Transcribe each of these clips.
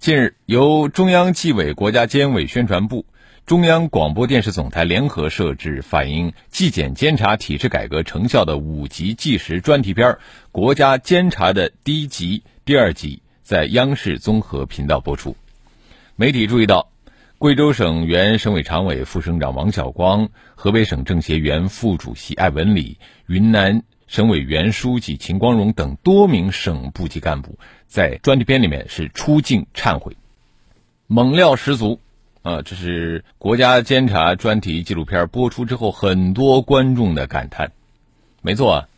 近日，由中央纪委国家监委宣传部。中央广播电视总台联合摄制反映纪检监察体制改革成效的五集纪实专题片《国家监察》的第一集、第二集在央视综合频道播出。媒体注意到，贵州省原省委常委、副省长王晓光、河北省政协原副主席艾文礼、云南省委原书记秦光荣等多名省部级干部在专题片里面是出镜忏悔，猛料十足。啊，这是国家监察专题纪录片播出之后，很多观众的感叹。没错啊，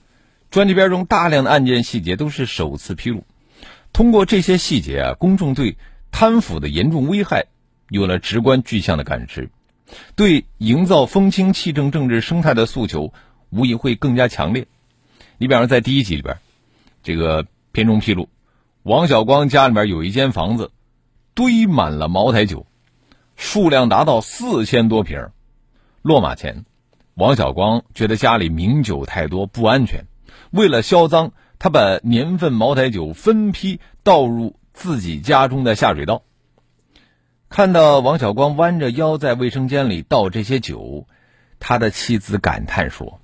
专题片中大量的案件细节都是首次披露。通过这些细节啊，公众对贪腐的严重危害有了直观具象的感知，对营造风清气正政治生态的诉求无疑会更加强烈。你比方说，在第一集里边，这个片中披露，王小光家里面有一间房子，堆满了茅台酒。数量达到四千多瓶落马前，王小光觉得家里名酒太多不安全，为了销赃，他把年份茅台酒分批倒入自己家中的下水道。看到王小光弯着腰在卫生间里倒这些酒，他的妻子感叹说：“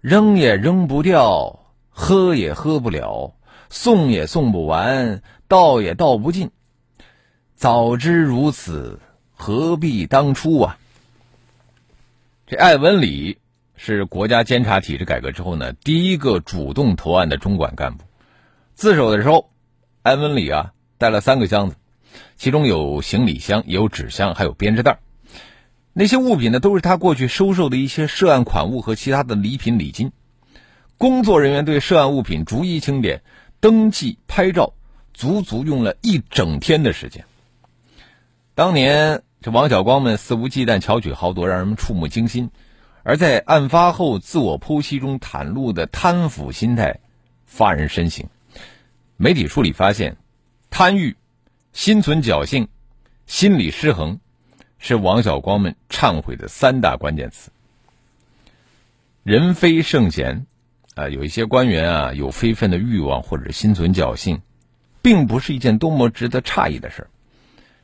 扔也扔不掉，喝也喝不了，送也送不完，倒也倒不尽。早知如此。”何必当初啊！这艾文礼是国家监察体制改革之后呢，第一个主动投案的中管干部。自首的时候，艾文礼啊带了三个箱子，其中有行李箱，也有纸箱，还有编织袋。那些物品呢，都是他过去收受的一些涉案款物和其他的礼品礼金。工作人员对涉案物品逐一清点、登记、拍照，足足用了一整天的时间。当年。这王小光们肆无忌惮巧取豪夺，让人们触目惊心；而在案发后自我剖析中袒露的贪腐心态，发人深省。媒体梳理发现，贪欲、心存侥幸、心理失衡，是王小光们忏悔的三大关键词。人非圣贤，啊，有一些官员啊有非分的欲望或者心存侥幸，并不是一件多么值得诧异的事。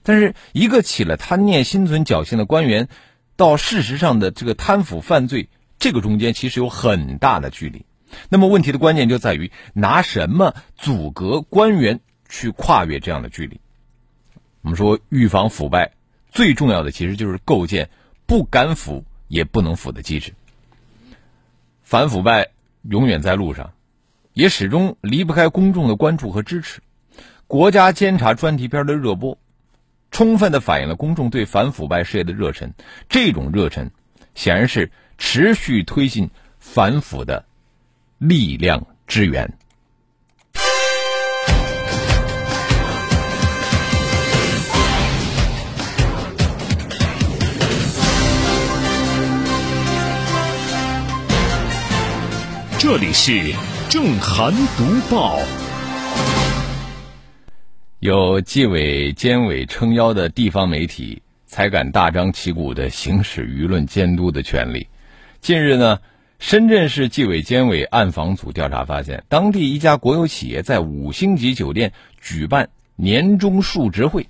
但是，一个起了贪念、心存侥幸的官员，到事实上的这个贪腐犯罪，这个中间其实有很大的距离。那么，问题的关键就在于拿什么阻隔官员去跨越这样的距离？我们说，预防腐败最重要的其实就是构建不敢腐也不能腐的机制。反腐败永远在路上，也始终离不开公众的关注和支持。国家监察专题片的热播。充分的反映了公众对反腐败事业的热忱，这种热忱显然是持续推进反腐的力量之源。这里是正涵读报。有纪委监委撑腰的地方媒体才敢大张旗鼓的行使舆论监督的权利。近日呢，深圳市纪委监委暗访组调查发现，当地一家国有企业在五星级酒店举办年终述职会，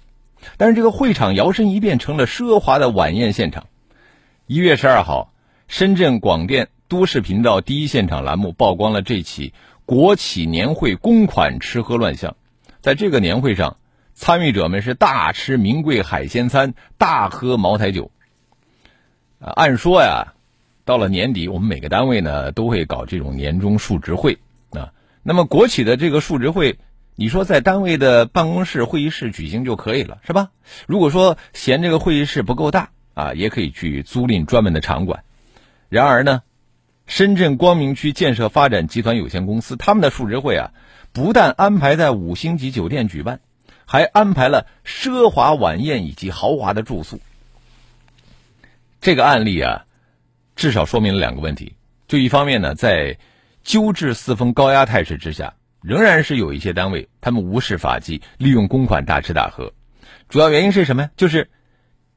但是这个会场摇身一变成了奢华的晚宴现场。一月十二号，深圳广电都市频道第一现场栏目曝光了这起国企年会公款吃喝乱象。在这个年会上，参与者们是大吃名贵海鲜餐，大喝茅台酒。啊，按说呀，到了年底，我们每个单位呢都会搞这种年终述职会啊。那么国企的这个述职会，你说在单位的办公室会议室举行就可以了，是吧？如果说嫌这个会议室不够大啊，也可以去租赁专门的场馆。然而呢，深圳光明区建设发展集团有限公司他们的述职会啊。不但安排在五星级酒店举办，还安排了奢华晚宴以及豪华的住宿。这个案例啊，至少说明了两个问题：就一方面呢，在纠治四风高压态势之下，仍然是有一些单位他们无视法纪，利用公款大吃大喝。主要原因是什么呀？就是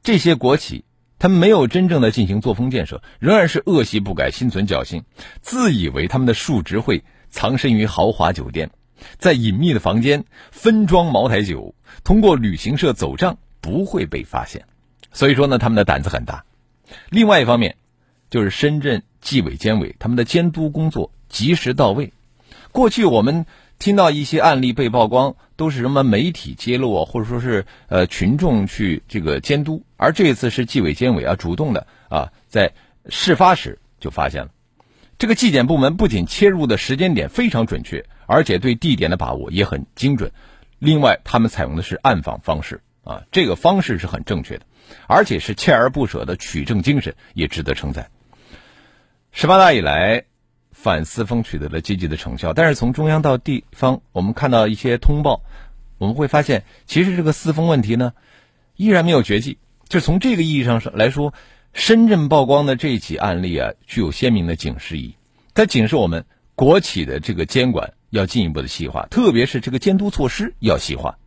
这些国企。他们没有真正的进行作风建设，仍然是恶习不改，心存侥幸，自以为他们的数值会藏身于豪华酒店，在隐秘的房间分装茅台酒，通过旅行社走账不会被发现。所以说呢，他们的胆子很大。另外一方面，就是深圳纪委监委他们的监督工作及时到位。过去我们。听到一些案例被曝光，都是什么媒体揭露啊，或者说是呃群众去这个监督，而这一次是纪委监委啊主动的啊，在事发时就发现了，这个纪检部门不仅切入的时间点非常准确，而且对地点的把握也很精准。另外，他们采用的是暗访方式啊，这个方式是很正确的，而且是锲而不舍的取证精神，也值得称赞。十八大以来。反四风取得了积极的成效，但是从中央到地方，我们看到一些通报，我们会发现，其实这个四风问题呢，依然没有绝迹。就从这个意义上来说，深圳曝光的这起案例啊，具有鲜明的警示意义。它警示我们，国企的这个监管要进一步的细化，特别是这个监督措施要细化，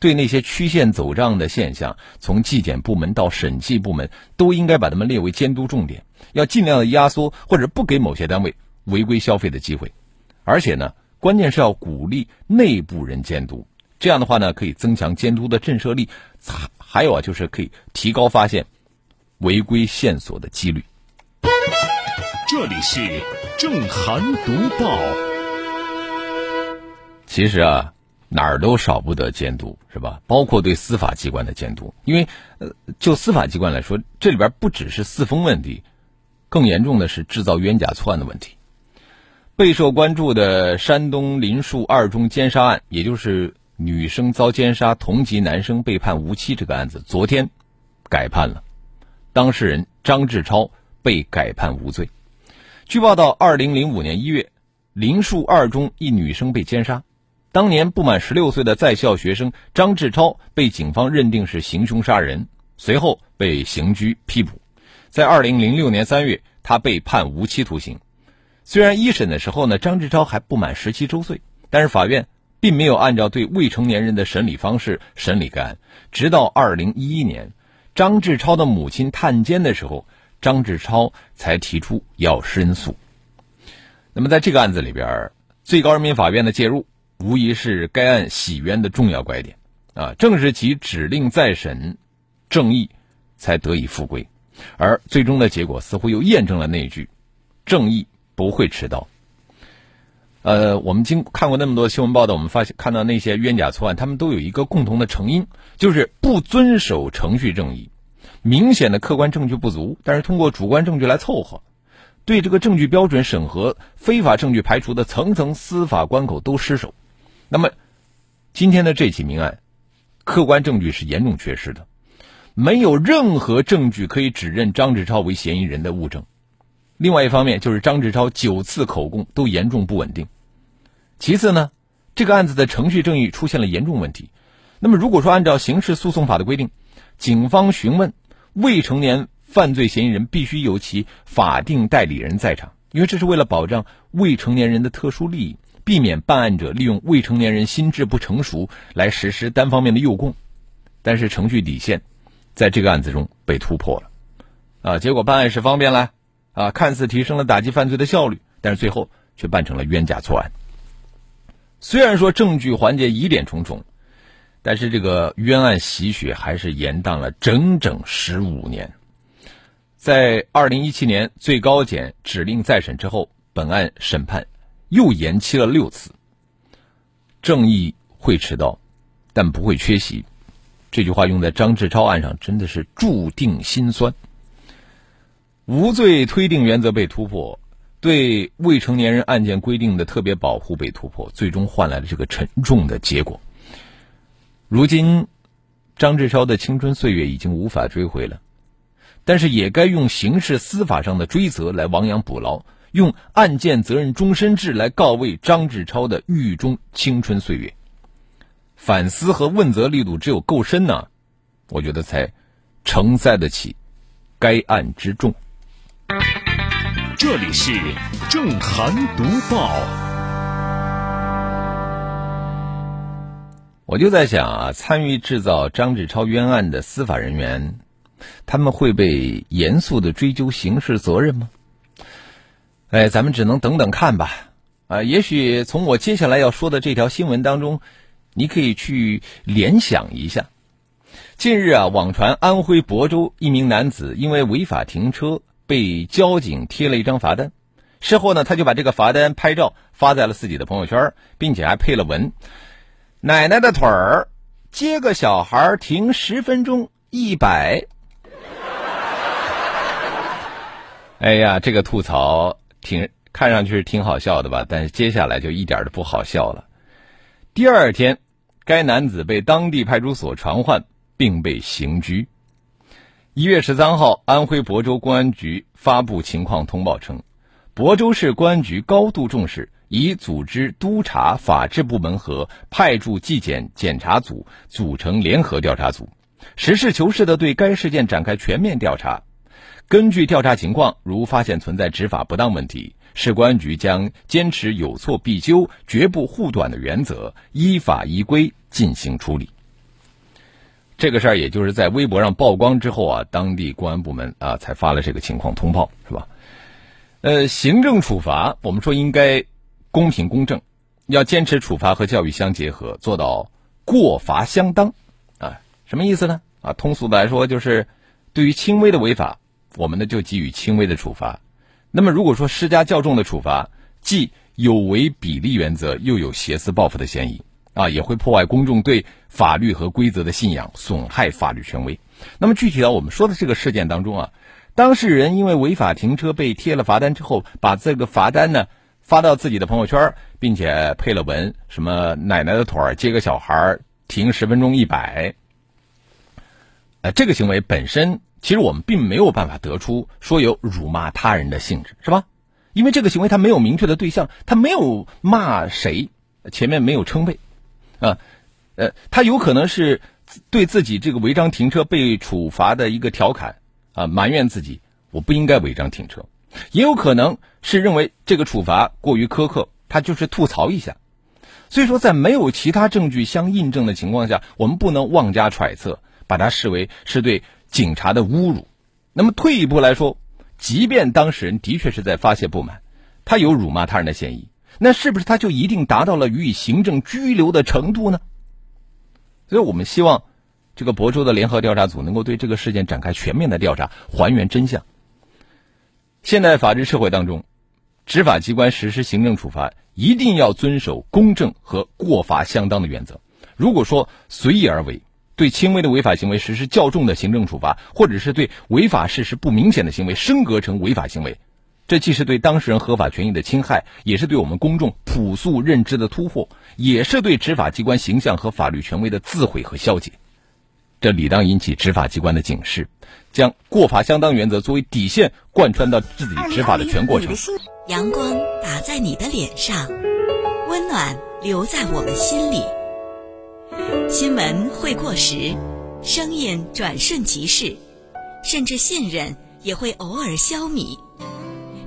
对那些曲线走账的现象，从纪检部门到审计部门，都应该把他们列为监督重点，要尽量的压缩或者不给某些单位。违规消费的机会，而且呢，关键是要鼓励内部人监督，这样的话呢，可以增强监督的震慑力，还还有啊，就是可以提高发现违规线索的几率。这里是正涵读报。其实啊，哪儿都少不得监督，是吧？包括对司法机关的监督，因为呃，就司法机关来说，这里边不只是四风问题，更严重的是制造冤假错案的问题。备受关注的山东林树二中奸杀案，也就是女生遭奸杀，同级男生被判无期这个案子，昨天改判了，当事人张志超被改判无罪。据报道，二零零五年一月，林树二中一女生被奸杀，当年不满十六岁的在校学生张志超被警方认定是行凶杀人，随后被刑拘批捕，在二零零六年三月，他被判无期徒刑。虽然一审的时候呢，张志超还不满十七周岁，但是法院并没有按照对未成年人的审理方式审理该案。直到二零一一年，张志超的母亲探监的时候，张志超才提出要申诉。那么在这个案子里边，最高人民法院的介入，无疑是该案洗冤的重要拐点啊！正是其指令再审，正义才得以复归。而最终的结果似乎又验证了那句：正义。不会迟到。呃，我们经看过那么多新闻报道，我们发现看到那些冤假错案，他们都有一个共同的成因，就是不遵守程序正义，明显的客观证据不足，但是通过主观证据来凑合，对这个证据标准审核、非法证据排除的层层司法关口都失守。那么，今天的这起命案，客观证据是严重缺失的，没有任何证据可以指认张志超为嫌疑人的物证。另外一方面，就是张志超九次口供都严重不稳定。其次呢，这个案子的程序正义出现了严重问题。那么，如果说按照刑事诉讼法的规定，警方询问未成年犯罪嫌疑人，必须有其法定代理人在场，因为这是为了保障未成年人的特殊利益，避免办案者利用未成年人心智不成熟来实施单方面的诱供。但是，程序底线在这个案子中被突破了，啊，结果办案是方便了。啊，看似提升了打击犯罪的效率，但是最后却办成了冤假错案。虽然说证据环节疑点重重，但是这个冤案洗雪还是延宕了整整十五年。在二零一七年最高检指令再审之后，本案审判又延期了六次。正义会迟到，但不会缺席。这句话用在张志超案上，真的是注定心酸。无罪推定原则被突破，对未成年人案件规定的特别保护被突破，最终换来了这个沉重的结果。如今，张志超的青春岁月已经无法追回了，但是也该用刑事司法上的追责来亡羊补牢，用案件责任终身制来告慰张志超的狱中青春岁月。反思和问责力度只有够深呢，我觉得才承载得起该案之重。这里是正涵读报。我就在想啊，参与制造张志超冤案的司法人员，他们会被严肃的追究刑事责任吗？哎，咱们只能等等看吧。啊，也许从我接下来要说的这条新闻当中，你可以去联想一下。近日啊，网传安徽亳州一名男子因为违法停车被交警贴了一张罚单，事后呢，他就把这个罚单拍照发在了自己的朋友圈，并且还配了文：“奶奶的腿儿，接个小孩停十分钟一百。”哎呀，这个吐槽挺。看上去是挺好笑的吧，但是接下来就一点都不好笑了。第二天，该男子被当地派出所传唤，并被刑拘。一月十三号，安徽亳州公安局发布情况通报称，亳州市公安局高度重视，已组织督察法制部门和派驻纪检检查组组成联合调查组，实事求是地对该事件展开全面调查。根据调查情况，如发现存在执法不当问题。市公安局将坚持有错必纠、绝不护短的原则，依法依规进行处理。这个事儿也就是在微博上曝光之后啊，当地公安部门啊才发了这个情况通报，是吧？呃，行政处罚我们说应该公平公正，要坚持处罚和教育相结合，做到过罚相当啊。什么意思呢？啊，通俗的来说就是，对于轻微的违法，我们呢就给予轻微的处罚。那么，如果说施加较重的处罚，既有违比例原则，又有挟私报复的嫌疑，啊，也会破坏公众对法律和规则的信仰，损害法律权威。那么，具体到我们说的这个事件当中啊，当事人因为违法停车被贴了罚单之后，把这个罚单呢发到自己的朋友圈，并且配了文，什么奶奶的腿接个小孩停十分钟一百，呃，这个行为本身。其实我们并没有办法得出说有辱骂他人的性质，是吧？因为这个行为他没有明确的对象，他没有骂谁，前面没有称谓，啊，呃，他有可能是对自己这个违章停车被处罚的一个调侃，啊，埋怨自己我不应该违章停车，也有可能是认为这个处罚过于苛刻，他就是吐槽一下。所以说，在没有其他证据相印证的情况下，我们不能妄加揣测，把它视为是对。警察的侮辱，那么退一步来说，即便当事人的确是在发泄不满，他有辱骂他人的嫌疑，那是不是他就一定达到了予以行政拘留的程度呢？所以我们希望这个亳州的联合调查组能够对这个事件展开全面的调查，还原真相。现代法治社会当中，执法机关实施行政处罚一定要遵守公正和过罚相当的原则。如果说随意而为，对轻微的违法行为实施较重的行政处罚，或者是对违法事实不明显的行为升格成违法行为，这既是对当事人合法权益的侵害，也是对我们公众朴素认知的突破，也是对执法机关形象和法律权威的自毁和消解。这理当引起执法机关的警示，将过法相当原则作为底线贯穿到自己执法的全过程。阳光打在你的脸上，温暖留在我们心里。新闻会过时，声音转瞬即逝，甚至信任也会偶尔消弭。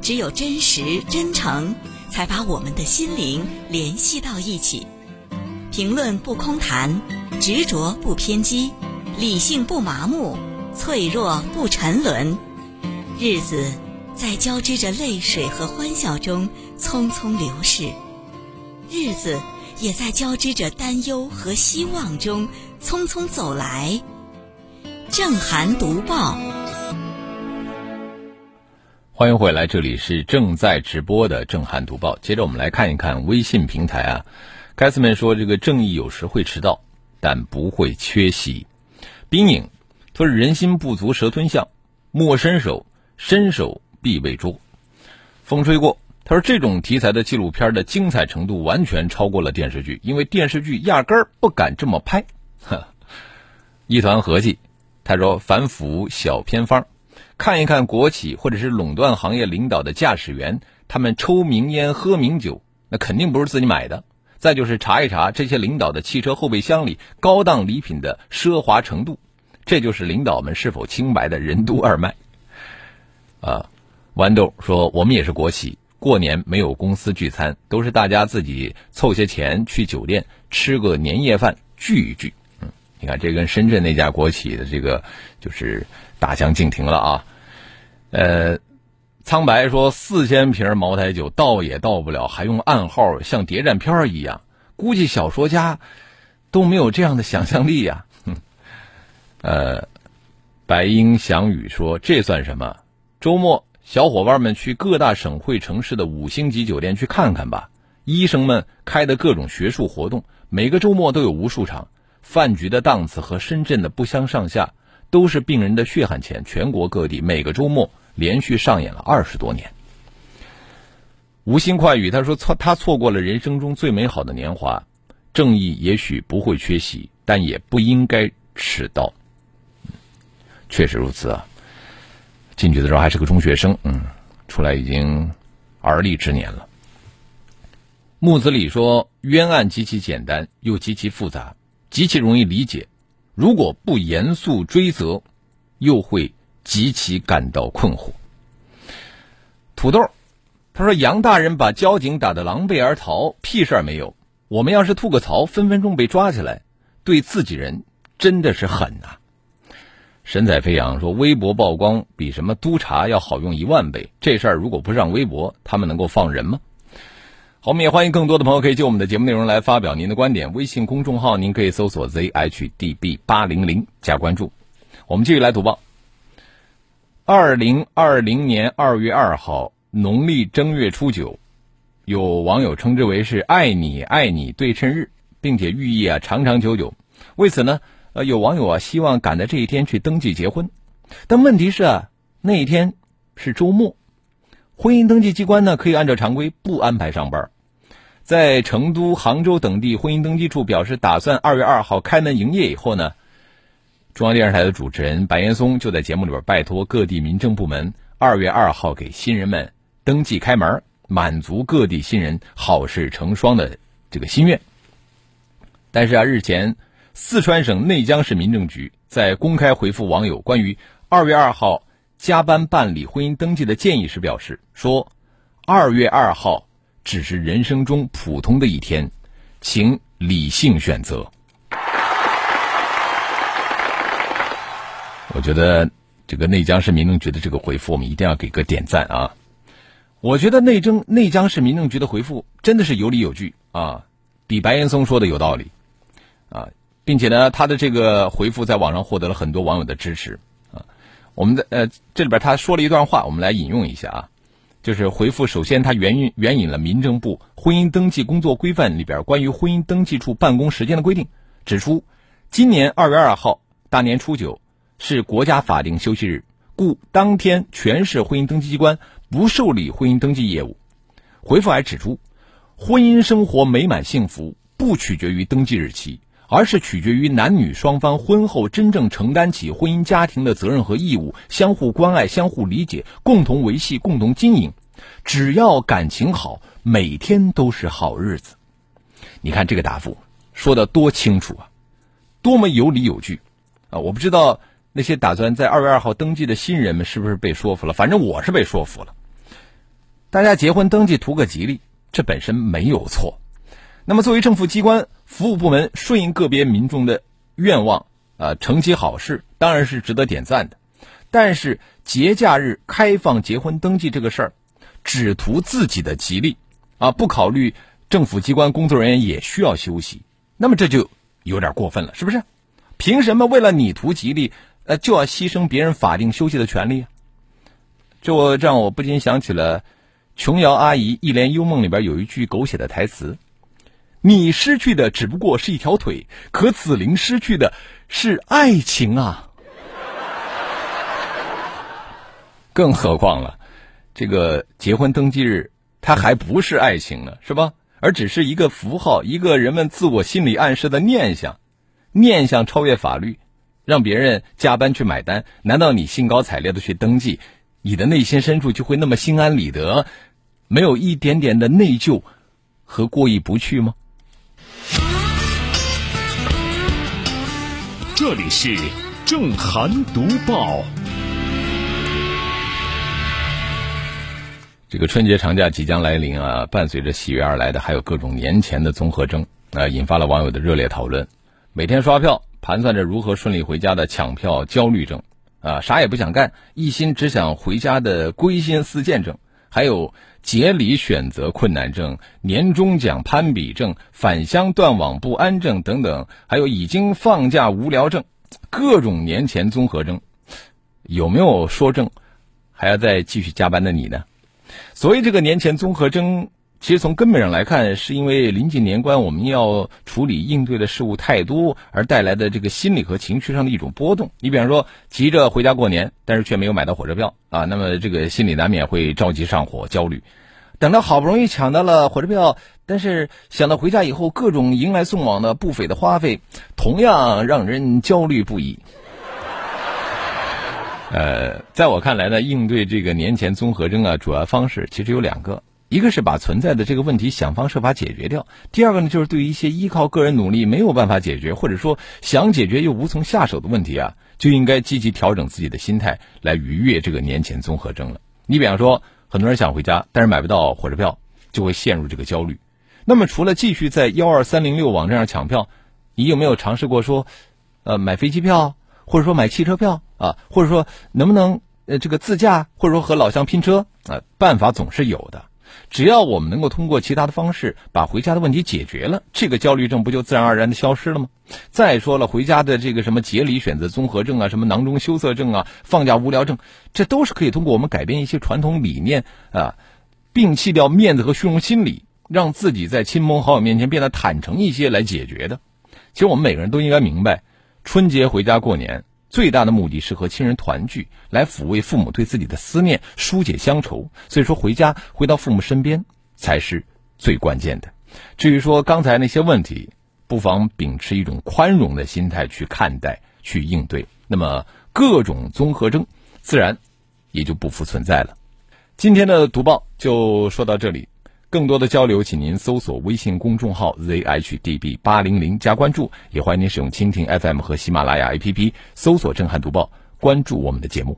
只有真实真诚，才把我们的心灵联系到一起。评论不空谈，执着不偏激，理性不麻木，脆弱不沉沦。日子在交织着泪水和欢笑中匆匆流逝，日子。也在交织着担忧和希望中匆匆走来。正涵读报，欢迎回来，这里是正在直播的正涵读报。接着我们来看一看微信平台啊，盖斯们说这个正义有时会迟到，但不会缺席。冰影，他说人心不足蛇吞象，莫伸手，伸手必被捉。风吹过。他说：“这种题材的纪录片的精彩程度完全超过了电视剧，因为电视剧压根儿不敢这么拍。”呵，一团和气。他说：“反腐小偏方，看一看国企或者是垄断行业领导的驾驶员，他们抽名烟喝名酒，那肯定不是自己买的，再就是查一查这些领导的汽车后备箱里高档礼品的奢华程度，这就是领导们是否清白的任督二脉。啊，豌豆说我们也是国企，过年没有公司聚餐，都是大家自己凑些钱去酒店吃个年夜饭聚一聚。你看这跟深圳那家国企的这个就是大相径庭了啊。呃。苍白说：“四千瓶茅台酒倒也倒不了，还用暗号像谍战片一样。估计小说家都没有这样的想象力呀。”呃，白英翔宇说：“这算什么？周末小伙伴们去各大省会城市的五星级酒店去看看吧。医生们开的各种学术活动，每个周末都有无数场。饭局的档次和深圳的不相上下，都是病人的血汗钱。全国各地每个周末。”连续上演了二十多年。无心快语他说错，他错过了人生中最美好的年华。正义也许不会缺席，但也不应该迟到。确实如此啊！进去的时候还是个中学生，嗯，出来已经而立之年了。木子李说，冤案极其简单，又极其复杂，极其容易理解。如果不严肃追责，又会。极其感到困惑。土豆，他说：“杨大人把交警打得狼狈而逃，屁事儿没有。我们要是吐个槽，分分钟被抓起来，对自己人真的是狠呐。”神采飞扬说：“微博曝光比什么督查要好用一万倍。这事儿如果不上微博，他们能够放人吗？”好，我们也欢迎更多的朋友可以就我们的节目内容来发表您的观点。微信公众号您可以搜索 zhdb 八零零加关注。我们继续来读报。二零二零年二月二号，农历正月初九，有网友称之为是“爱你爱你对称日”，并且寓意啊长长久久。为此呢，呃，有网友啊希望赶在这一天去登记结婚，但问题是啊，那一天是周末，婚姻登记机关呢可以按照常规不安排上班。在成都、杭州等地婚姻登记处表示打算二月二号开门营业以后呢。中央电视台的主持人白岩松就在节目里边拜托各地民政部门，二月二号给新人们登记开门，满足各地新人好事成双的这个心愿。但是啊，日前四川省内江市民政局在公开回复网友关于二月二号加班办理婚姻登记的建议时表示说，二月二号只是人生中普通的一天，请理性选择。我觉得这个内江市民政局的这个回复，我们一定要给个点赞啊！我觉得内政内江市民政局的回复真的是有理有据啊，比白岩松说的有道理啊，并且呢，他的这个回复在网上获得了很多网友的支持。我们在呃这里边他说了一段话，我们来引用一下啊，就是回复首先他援引援引了民政部婚姻登记工作规范里边关于婚姻登记处办公时间的规定，指出今年二月二号大年初九。是国家法定休息日，故当天全市婚姻登记机关不受理婚姻登记业务。回复还指出，婚姻生活美满幸福不取决于登记日期，而是取决于男女双方婚后真正承担起婚姻家庭的责任和义务，相互关爱、相互理解，共同维系、共同经营。只要感情好，每天都是好日子。你看这个答复说的多清楚啊，多么有理有据啊！我不知道。那些打算在二月二号登记的新人们是不是被说服了？反正我是被说服了。大家结婚登记图个吉利，这本身没有错。那么作为政府机关服务部门，顺应个别民众的愿望啊，成其好事，当然是值得点赞的。但是节假日开放结婚登记这个事儿，只图自己的吉利啊，不考虑政府机关工作人员也需要休息，那么这就有点过分了，是不是？凭什么为了你图吉利？呃，就要牺牲别人法定休息的权利，这让我不禁想起了琼瑶阿姨《一帘幽梦》里边有一句狗血的台词：“你失去的只不过是一条腿，可紫菱失去的是爱情啊！”更何况了，这个结婚登记日，它还不是爱情呢，是吧？而只是一个符号，一个人们自我心理暗示的念想，念想超越法律。让别人加班去买单，难道你兴高采烈的去登记，你的内心深处就会那么心安理得，没有一点点的内疚和过意不去吗？这里是正涵读报。这个春节长假即将来临啊，伴随着喜悦而来的还有各种年前的综合征啊，引发了网友的热烈讨论。每天刷票，盘算着如何顺利回家的抢票焦虑症啊，啥也不想干，一心只想回家的归心似箭症，还有节礼选择困难症、年终奖攀比症、返乡断网不安症等等，还有已经放假无聊症，各种年前综合症。有没有说症还要再继续加班的你呢？所以这个年前综合征，其实从根本上来看，是因为临近年关，我们要处理应对的事物太多，而带来的这个心理和情绪上的一种波动。你比方说，急着回家过年，但是却没有买到火车票啊，那么这个心里难免会着急上火、焦虑。等到好不容易抢到了火车票，但是想到回家以后各种迎来送往的不菲的花费，同样让人焦虑不已。呃，在我看来呢，应对这个年前综合征啊，主要方式其实有两个，一个是把存在的这个问题想方设法解决掉，第二个呢，就是对于一些依靠个人努力没有办法解决，或者说想解决又无从下手的问题啊，就应该积极调整自己的心态，来逾越这个年前综合征了。你比方说，很多人想回家，但是买不到火车票，就会陷入这个焦虑。那么，除了继续在幺二三零六网站上抢票，你有没有尝试过说，呃，买飞机票，或者说买汽车票？啊，或者说能不能呃这个自驾，或者说和老乡拼车啊？办法总是有的，只要我们能够通过其他的方式把回家的问题解决了，这个焦虑症不就自然而然的消失了吗？再说了，回家的这个什么节礼选择综合症啊，什么囊中羞涩症啊，放假无聊症，这都是可以通过我们改变一些传统理念啊，摒弃掉面子和虚荣心理，让自己在亲朋好友面前变得坦诚一些来解决的。其实我们每个人都应该明白，春节回家过年。最大的目的是和亲人团聚，来抚慰父母对自己的思念，疏解乡愁。所以说，回家回到父母身边才是最关键的。至于说刚才那些问题，不妨秉持一种宽容的心态去看待、去应对，那么各种综合征自然也就不复存在了。今天的读报就说到这里。更多的交流，请您搜索微信公众号 zhdb 八零零加关注，也欢迎您使用蜻蜓 FM 和喜马拉雅 APP 搜索“震撼读报”，关注我们的节目。